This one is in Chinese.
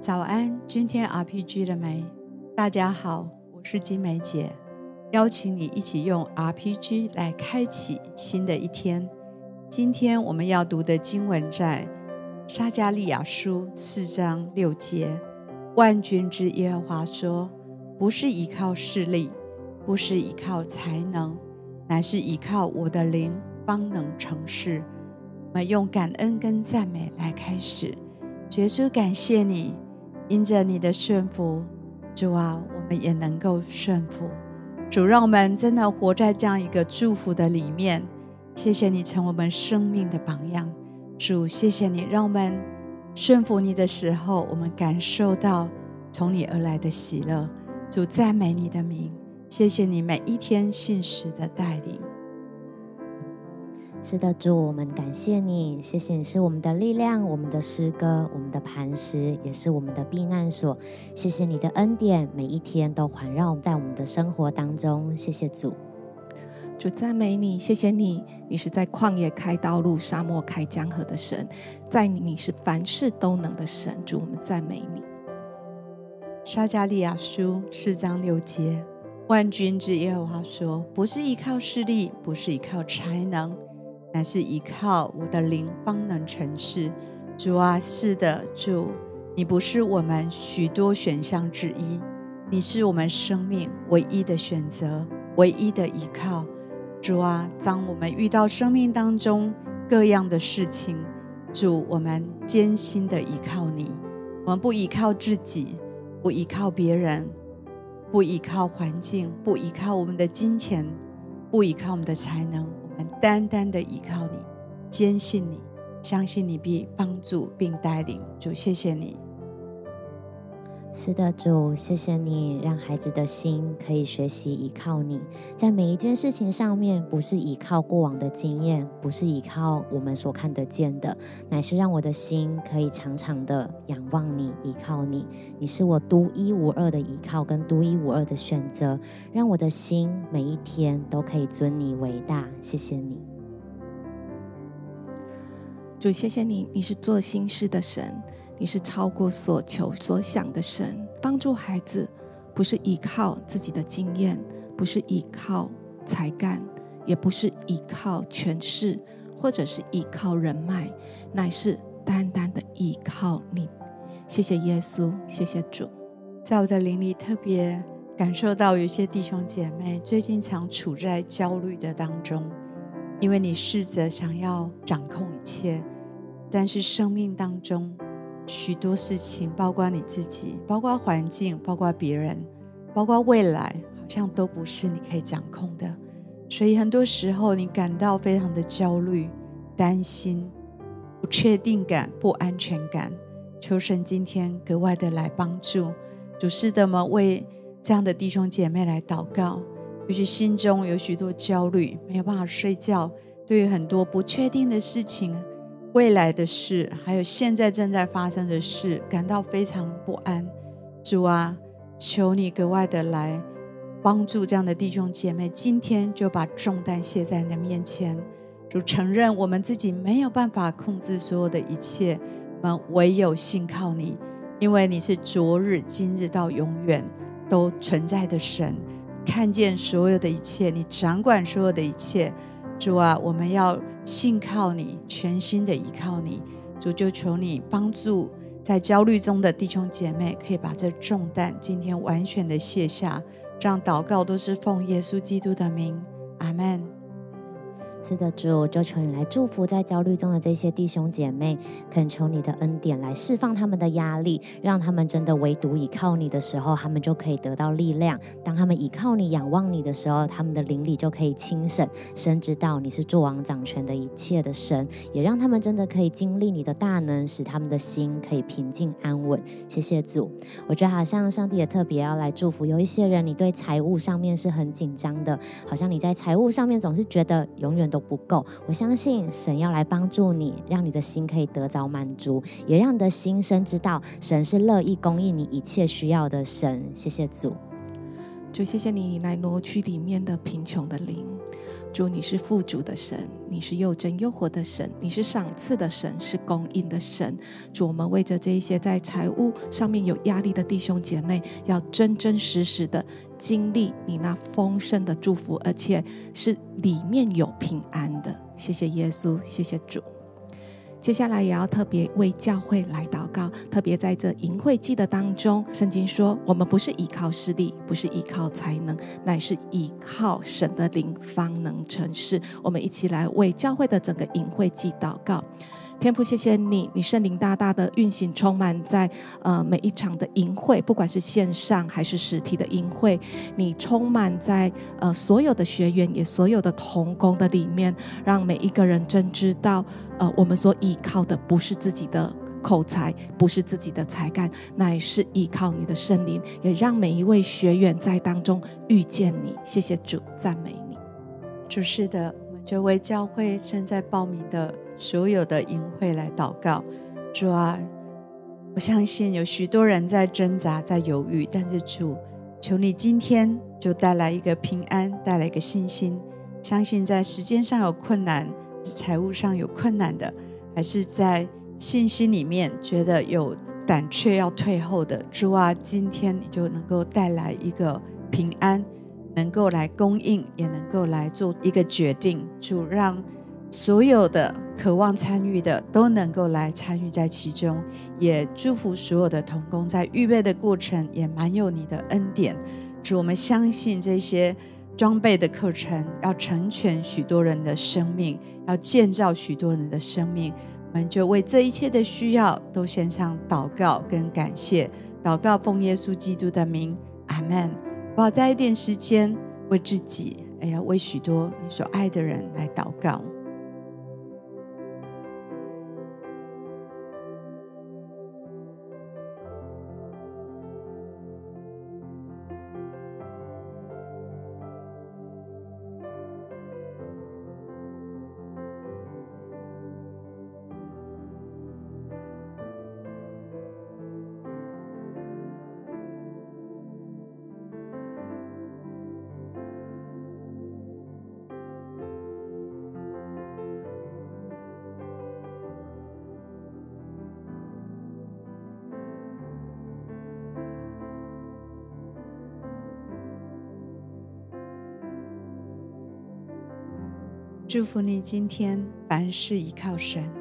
早安，今天 RPG 了没？大家好，我是金梅姐，邀请你一起用 RPG 来开启新的一天。今天我们要读的经文在撒迦利亚书四章六节。万军之耶和华说：“不是依靠势力，不是依靠才能，乃是依靠我的灵，方能成事。”我们用感恩跟赞美来开始。耶稣，感谢你，因着你的顺服，主啊，我们也能够顺服。主，让我们真的活在这样一个祝福的里面。谢谢你成为我们生命的榜样。主，谢谢你，让我们顺服你的时候，我们感受到从你而来的喜乐。主，赞美你的名。谢谢你每一天信实的带领。是的，主，我们感谢你，谢谢你是我们的力量，我们的诗歌，我们的磐石，也是我们的避难所。谢谢你的恩典，每一天都环绕在我们的生活当中。谢谢主，主赞美你，谢谢你，你是在旷野开道路、沙漠开江河的神，在你，你是凡事都能的神。主，我们赞美你。撒加利亚书四章六节，万军之耶和华说：“不是依靠势力，不是依靠才能。”乃是依靠我的灵方能成事。主啊，是的，主，你不是我们许多选项之一，你是我们生命唯一的选择，唯一的依靠。主啊，当我们遇到生命当中各样的事情，主，我们艰辛的依靠你。我们不依靠自己，不依靠别人，不依靠环境，不依靠我们的金钱，不依靠我们的才能。单单的依靠你，坚信你，相信你必帮助并带领。主，谢谢你。是的，主，谢谢你，让孩子的心可以学习依靠你，在每一件事情上面，不是依靠过往的经验，不是依靠我们所看得见的，乃是让我的心可以常常的仰望你，依靠你。你是我独一无二的依靠跟独一无二的选择，让我的心每一天都可以尊你为大。谢谢你，主，谢谢你，你是做心事的神。你是超过所求所想的神，帮助孩子不是依靠自己的经验，不是依靠才干，也不是依靠权势，或者是依靠人脉，乃是单单的依靠你。谢谢耶稣，谢谢主。在我的灵里特别感受到，有些弟兄姐妹最近常处在焦虑的当中，因为你试着想要掌控一切，但是生命当中。许多事情，包括你自己，包括环境，包括别人，包括未来，好像都不是你可以掌控的。所以很多时候，你感到非常的焦虑、担心、不确定感、不安全感。求神今天格外的来帮助，主是的么？为这样的弟兄姐妹来祷告，尤其心中有许多焦虑，没有办法睡觉，对于很多不确定的事情。未来的事，还有现在正在发生的事，感到非常不安。主啊，求你格外的来帮助这样的弟兄姐妹，今天就把重担卸在你的面前。主承认我们自己没有办法控制所有的一切，我们唯有信靠你，因为你是昨日、今日到永远都存在的神，看见所有的一切，你掌管所有的一切。主啊，我们要信靠你，全心的依靠你。主，就求你帮助在焦虑中的弟兄姐妹，可以把这重担今天完全的卸下。让祷告都是奉耶稣基督的名，阿门。是的，主，就求你来祝福在焦虑中的这些弟兄姐妹，恳求你的恩典来释放他们的压力，让他们真的唯独倚靠你的时候，他们就可以得到力量。当他们倚靠你、仰望你的时候，他们的灵里就可以轻省，深知道你是作王掌权的一切的神，也让他们真的可以经历你的大能，使他们的心可以平静安稳。谢谢主，我觉得好像上帝也特别要来祝福，有一些人你对财务上面是很紧张的，好像你在财务上面总是觉得永远都。不够，我相信神要来帮助你，让你的心可以得到满足，也让你的心深知道神是乐意供应你一切需要的神。谢谢主，就谢谢你来挪去里面的贫穷的灵，主，你是富足的神，你是又真又活的神，你是赏赐的神，是供应的神。主，我们为着这一些在财务上面有压力的弟兄姐妹，要真真实实的经历你那丰盛的祝福，而且是里面有平安的。谢谢耶稣，谢谢主。接下来也要特别为教会来祷告，特别在这营会季的当中，圣经说我们不是依靠势力，不是依靠才能，乃是依靠神的灵方能成事。我们一起来为教会的整个营会季祷告。天父，谢谢你，你圣灵大大的运行，充满在呃每一场的营会，不管是线上还是实体的营会，你充满在呃所有的学员也所有的同工的里面，让每一个人真知道，呃我们所依靠的不是自己的口才，不是自己的才干，乃是依靠你的圣灵，也让每一位学员在当中遇见你。谢谢主，赞美你。主是的，我们就为教会正在报名的。所有的淫秽来祷告，主啊，我相信有许多人在挣扎、在犹豫，但是主，求你今天就带来一个平安，带来一个信心。相信在时间上有困难、财务上有困难的，还是在信心里面觉得有胆怯要退后的，主啊，今天你就能够带来一个平安，能够来供应，也能够来做一个决定。主让。所有的渴望参与的都能够来参与在其中，也祝福所有的童工在预备的过程也满有你的恩典。主，我们相信这些装备的课程要成全许多人的生命，要建造许多人的生命。我们就为这一切的需要都献上祷告跟感谢，祷告奉耶稣基督的名，阿门。我要在一点时间为自己，哎呀，为许多你所爱的人来祷告。祝福你今天凡事依靠神。